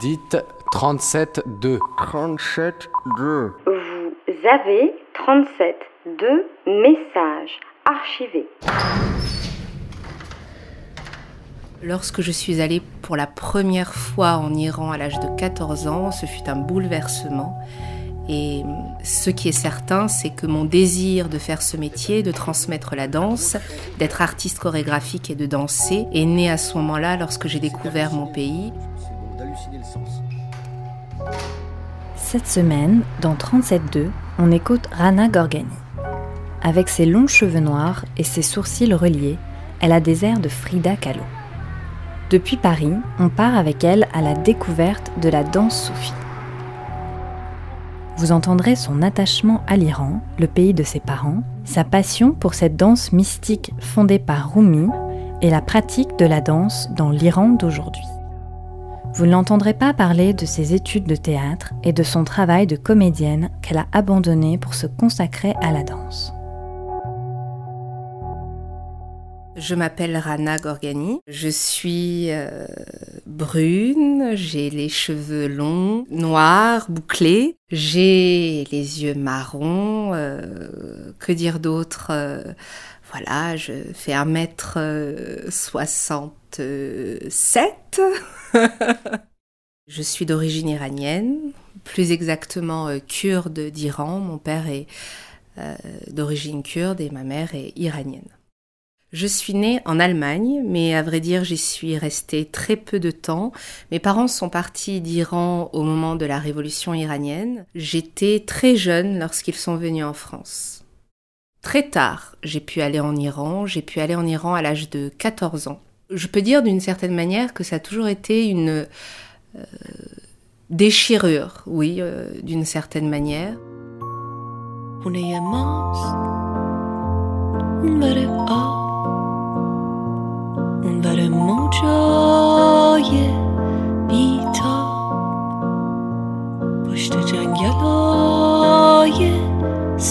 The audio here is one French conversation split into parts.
Dites 37-2. 37-2. Vous avez 37-2 messages archivés. Lorsque je suis allée pour la première fois en Iran à l'âge de 14 ans, ce fut un bouleversement. Et ce qui est certain, c'est que mon désir de faire ce métier, de transmettre la danse, d'être artiste chorégraphique et de danser, est né à ce moment-là lorsque j'ai découvert mon pays. Cette semaine, dans 37.2, on écoute Rana Gorgani. Avec ses longs cheveux noirs et ses sourcils reliés, elle a des airs de Frida Kahlo. Depuis Paris, on part avec elle à la découverte de la danse soufie. Vous entendrez son attachement à l'Iran, le pays de ses parents, sa passion pour cette danse mystique fondée par Rumi et la pratique de la danse dans l'Iran d'aujourd'hui. Vous ne l'entendrez pas parler de ses études de théâtre et de son travail de comédienne qu'elle a abandonné pour se consacrer à la danse. Je m'appelle Rana Gorgani. Je suis euh, brune, j'ai les cheveux longs, noirs, bouclés. J'ai les yeux marrons. Euh, que dire d'autre euh, Voilà, je fais 1m67. Je suis d'origine iranienne, plus exactement kurde d'Iran. Mon père est d'origine kurde et ma mère est iranienne. Je suis née en Allemagne, mais à vrai dire, j'y suis restée très peu de temps. Mes parents sont partis d'Iran au moment de la révolution iranienne. J'étais très jeune lorsqu'ils sont venus en France. Très tard, j'ai pu aller en Iran. J'ai pu aller en Iran à l'âge de 14 ans. Je peux dire d'une certaine manière que ça a toujours été une euh, déchirure, oui, euh, d'une certaine manière.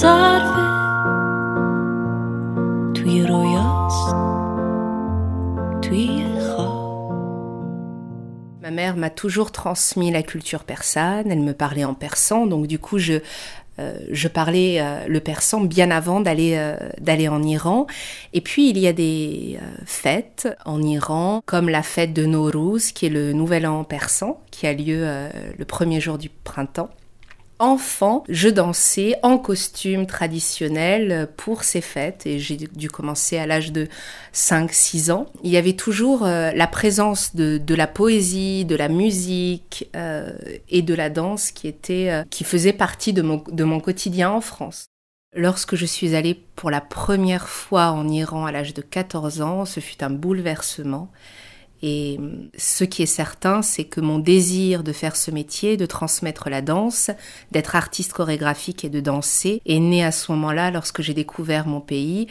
Ma mère m'a toujours transmis la culture persane, elle me parlait en persan, donc du coup je euh, je parlais euh, le persan bien avant d'aller euh, d'aller en Iran. Et puis il y a des fêtes en Iran, comme la fête de Nowruz, qui est le nouvel an persan, qui a lieu le premier jour du printemps enfant, je dansais en costume traditionnel pour ces fêtes et j'ai dû commencer à l'âge de 5-6 ans. Il y avait toujours euh, la présence de, la poésie, de la musique euh, et de la danse qui était, euh, qui faisait partie de mon, de mon quotidien en France. Lorsque je suis allée pour la première fois en Iran à l'âge de 14 ans, ce fut un bouleversement. Et ce qui est certain, c'est que mon désir de faire ce métier, de transmettre la danse, d'être artiste chorégraphique et de danser, est né à ce moment-là lorsque j'ai découvert mon pays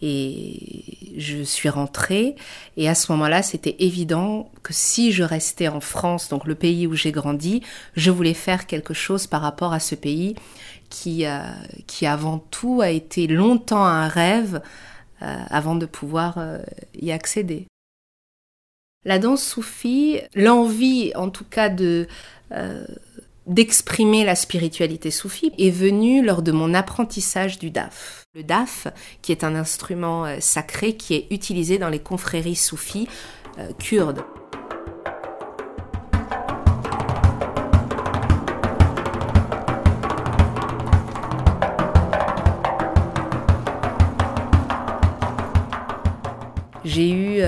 et je suis rentrée. Et à ce moment-là, c'était évident que si je restais en France, donc le pays où j'ai grandi, je voulais faire quelque chose par rapport à ce pays qui, euh, qui avant tout a été longtemps un rêve euh, avant de pouvoir euh, y accéder. La danse soufie, l'envie en tout cas euh, d'exprimer la spiritualité soufie est venue lors de mon apprentissage du daf. Le daf, qui est un instrument euh, sacré qui est utilisé dans les confréries soufis euh, kurdes. J'ai eu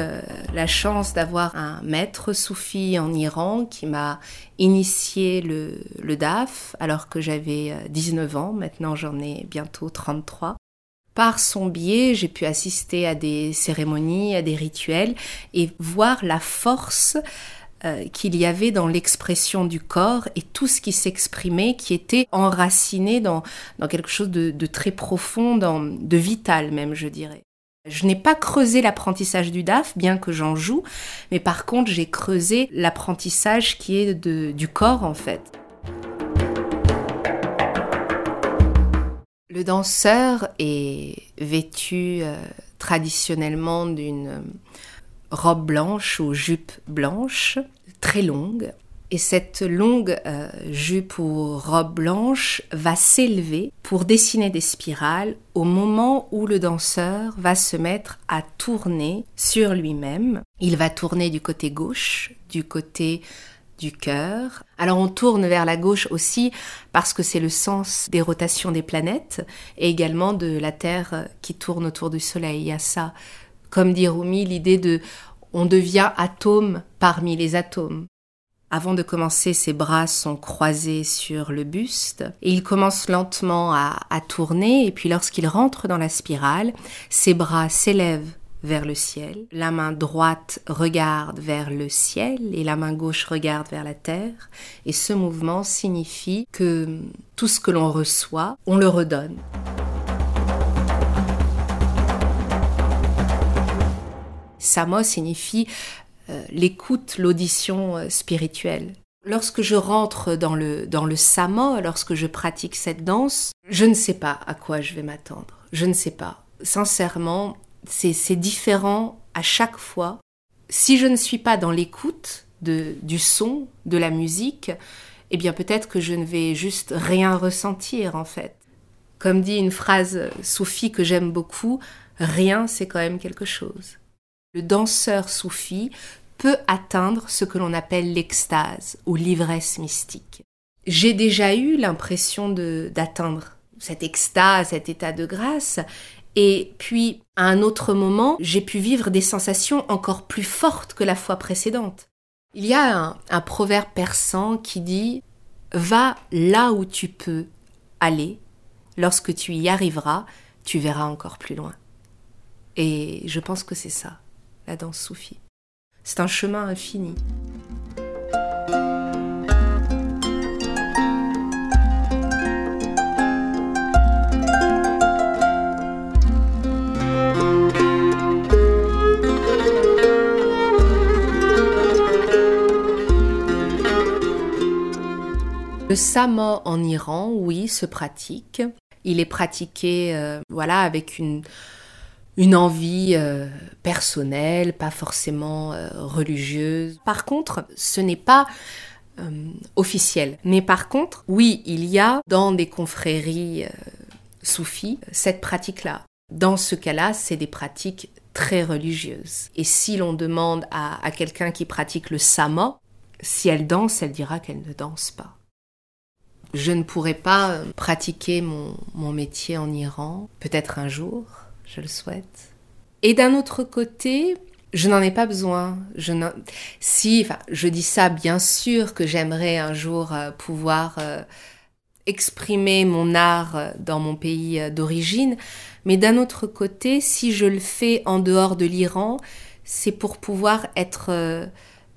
la chance d'avoir un maître soufi en Iran qui m'a initié le, DAF alors que j'avais 19 euh, ans, maintenant j'en ai bientôt 33. Par son biais, j'ai pu assister à des cérémonies, à des rituels et voir la force euh, qu'il y avait dans l'expression du corps et tout ce qui s'exprimait, qui était enraciné dans, dans quelque chose de, de très profond, de vital même, je dirais. Je n'ai pas creusé l'apprentissage du DAF, bien que j'en joue, mais par contre j'ai creusé l'apprentissage qui est du corps en fait. Le danseur est vêtu euh, traditionnellement d'une robe blanche ou jupe blanche, très longue, Et cette longue euh, jupe ou robe blanche va s'élever pour dessiner des spirales au moment où le danseur va se mettre à tourner sur lui-même. Il va tourner du côté gauche, du côté du cœur. Alors on tourne vers la gauche aussi parce que c'est le sens des rotations des planètes et également de la Terre qui tourne autour du Soleil. Il y a ça, comme dit Rumi, l'idée de on devient atome parmi les atomes. Avant de commencer, ses bras sont croisés sur le buste et il commence lentement à, tourner et puis lorsqu'il rentre dans la spirale, ses bras s'élèvent vers le ciel, la main droite regarde vers le ciel et la main gauche regarde vers la terre et ce mouvement signifie que tout ce que l'on reçoit, on le redonne. Samo signifie l'écoute, l'audition euh, spirituelle. Lorsque je rentre dans le, dans le samo, lorsque je pratique cette danse, je ne sais pas à quoi je vais m'attendre. Je ne sais pas. Sincèrement, c'est différent à chaque fois. Si je ne suis pas dans l'écoute du son, de la musique, eh bien peut-être que je ne vais juste rien ressentir en fait. Comme dit une phrase soufie que j'aime beaucoup, rien c'est quand même quelque chose. Le danseur soufi peut atteindre ce que l'on appelle l'extase ou l'ivresse mystique. J'ai déjà eu l'impression d'atteindre cette extase, cet état de grâce, et puis, à un autre moment, j'ai pu vivre des sensations encore plus fortes que la fois précédente. Il y a un, proverbe persan qui dit Va là où tu peux aller, lorsque tu y arriveras, tu verras encore plus loin. Et je pense que c'est ça, la danse soufie. C'est un chemin infini. Le sama en Iran, oui, se pratique. Il est pratiqué, euh, voilà, avec une, une envie euh, personnelle, pas forcément euh, religieuse. Par contre, ce n'est pas officiel. Mais par contre, oui, il y a dans des confréries soufis cette pratique-là. Dans ce cas-là, c'est des pratiques très religieuses. Et si l'on demande à, quelqu'un qui pratique le sama, si elle danse, elle dira qu'elle ne danse pas. Je ne pourrais pas euh, pratiquer mon, métier en Iran, peut-être un jour, je le souhaite. Et d'un autre côté, je n'en ai pas besoin. Je si, enfin, je dis ça bien sûr que j'aimerais un jour euh, pouvoir euh, exprimer mon art dans mon pays d'origine, mais d'un autre côté, si je le fais en dehors de l'Iran, c'est pour pouvoir être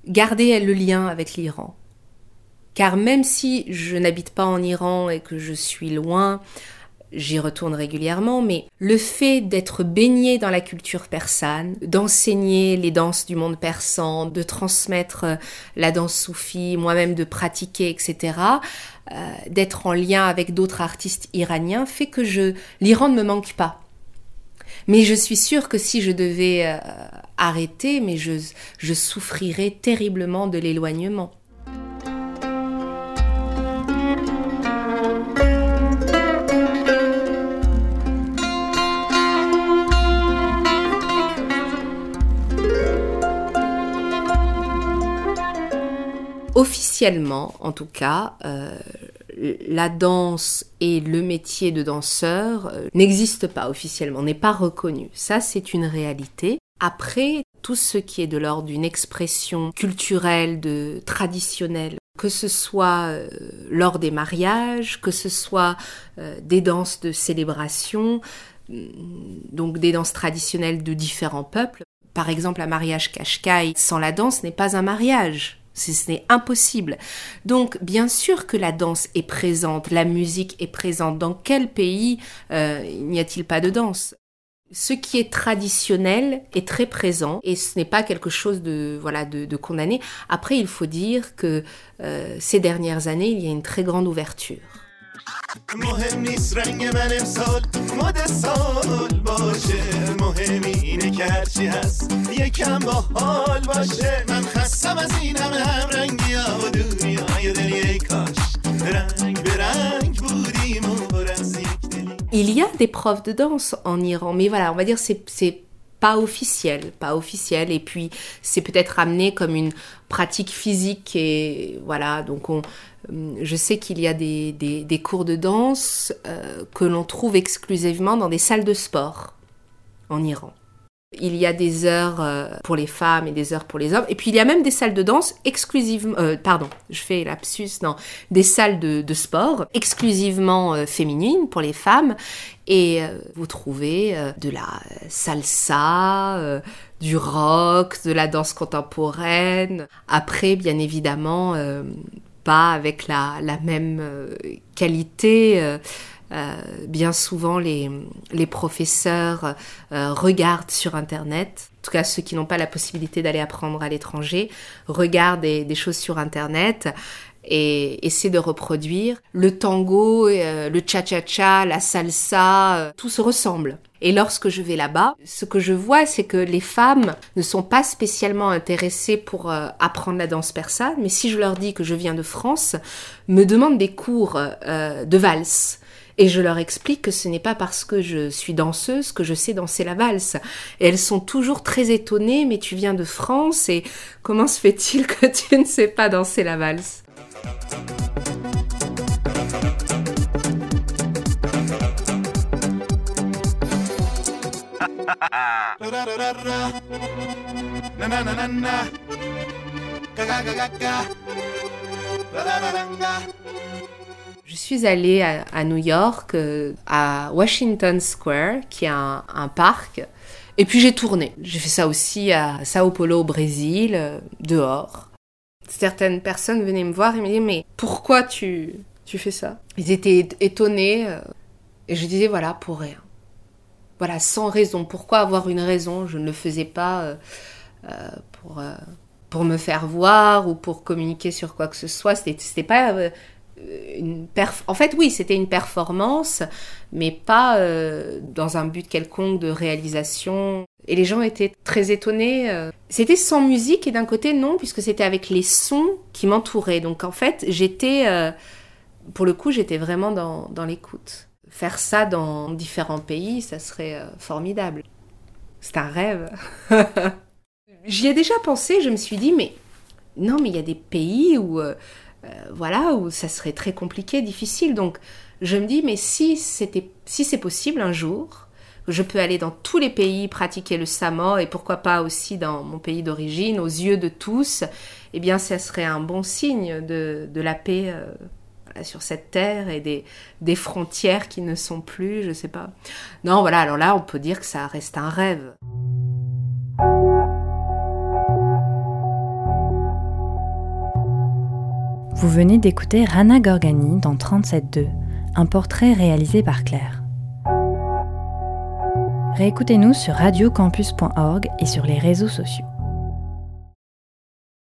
garder le lien avec l'Iran. Car même si je n'habite pas en Iran et que je suis loin, j'y retourne régulièrement, mais le fait d'être baigné dans la culture persane, d'enseigner les danses du monde persan, de transmettre euh, la danse soufie, moi-même de pratiquer, etc., euh, d'être en lien avec d'autres artistes iraniens, fait que je l'Iran ne me manque pas. Mais je suis sûre que si je devais euh, arrêter, mais je, je souffrirais terriblement de l'éloignement. Officiellement, en tout cas, euh, la danse et le métier de danseur euh, n'existent pas officiellement, n'est pas reconnu. Ça, c'est une réalité. Après, tout ce qui est de l'ordre d'une expression culturelle, de traditionnelle, que ce soit euh, lors des mariages, que ce soit des danses de célébration, mm, donc des danses traditionnelles de différents peuples. Par exemple, un mariage Kashkai sans la danse n'est pas un mariage. Ce n'est impossible. Donc, bien sûr que la danse est présente, la musique est présente. Dans quel pays euh, n'y a-t-il pas de danse? Ce qui est traditionnel est très présent et ce n'est pas quelque chose de voilà de, condamné. Après, il faut dire que euh, ces dernières années, il y a une très grande ouverture. مهم نیست رنگ من امسال مد سال باشه. مهم اینه که هرچی هست یکم با حال باشه. من خستم از این همه هم رنگی ها و دنیای دنیای کاش. رنگ به رنگ بودیم و از یک Il y a des profs de danse en Iran, mais voilà, on va dire c'est pas officiel, pas officiel, et puis c'est peut-être amené comme une pratique physique et voilà, donc on, je sais qu'il y a des, cours de danse euh, que l'on trouve exclusivement dans des salles de sport en Iran. Il y a des heures euh, pour les femmes et des heures pour les hommes. Et puis il y a même des salles de danse exclusivement, euh, pardon, je fais lapsus, non, des salles de, sport exclusivement euh, féminines pour les femmes. Et vous trouvez de la salsa, du rock, de la danse contemporaine. Après, bien évidemment, pas avec la, même qualité euh, bien souvent, les, professeurs euh, regardent sur Internet, en tout cas ceux qui n'ont pas la possibilité d'aller apprendre à l'étranger, regardent des, des, choses sur Internet et essaient de reproduire. Le tango, euh, le cha-cha-cha, la salsa, tout se ressemble. Et lorsque je vais là-bas, ce que je vois, c'est que les femmes ne sont pas spécialement intéressées pour apprendre la danse persane, mais si je leur dis que je viens de France, me demandent des cours de valse et je leur explique que ce n'est pas parce que je suis danseuse que je sais danser la valse. Elles sont toujours très étonnées, mais tu viens de France et comment se fait-il que tu ne sais pas danser la valse? Je suis allée à, New York, euh, à Washington Square, qui est un, parc. Et puis j'ai tourné. J'ai fait ça aussi à Sao Paulo au Brésil, euh, dehors. Certaines personnes venaient me voir et me disaient mais pourquoi tu, tu fais ça? Ils étaient étonnés euh, et je disais voilà pour rien. Voilà sans raison. Pourquoi avoir une raison? Je ne le faisais pas pour pour me faire voir ou pour communiquer sur quoi que ce soit. C'était pas en fait oui c'était une performance mais pas euh, dans un but quelconque de réalisation. Et les gens étaient très étonnés euh. c'était sans musique et d'un côté non puisque c'était avec les sons qui m'entouraient. Donc en fait j'étais euh, pour le coup j'étais vraiment dans l'écoute. Faire ça dans différents pays ça serait formidable. C'est un rêve. J'y ai déjà pensé je me suis dit mais non mais il y a des pays où euh, voilà, où ça serait très compliqué, difficile. Donc, je me dis, mais si c'était, si c'est possible un jour, je peux aller dans tous les pays pratiquer le samo et pourquoi pas aussi dans mon pays d'origine, aux yeux de tous, eh bien, ça serait un bon signe de, la paix euh, sur cette terre et des, des frontières qui ne sont plus, je sais pas. Non, voilà, alors là, on peut dire que ça reste un rêve. Vous venez d'écouter Rana Gorgani dans 37.2, un portrait réalisé par Claire. Réécoutez-nous sur radiocampus.org et sur les réseaux sociaux.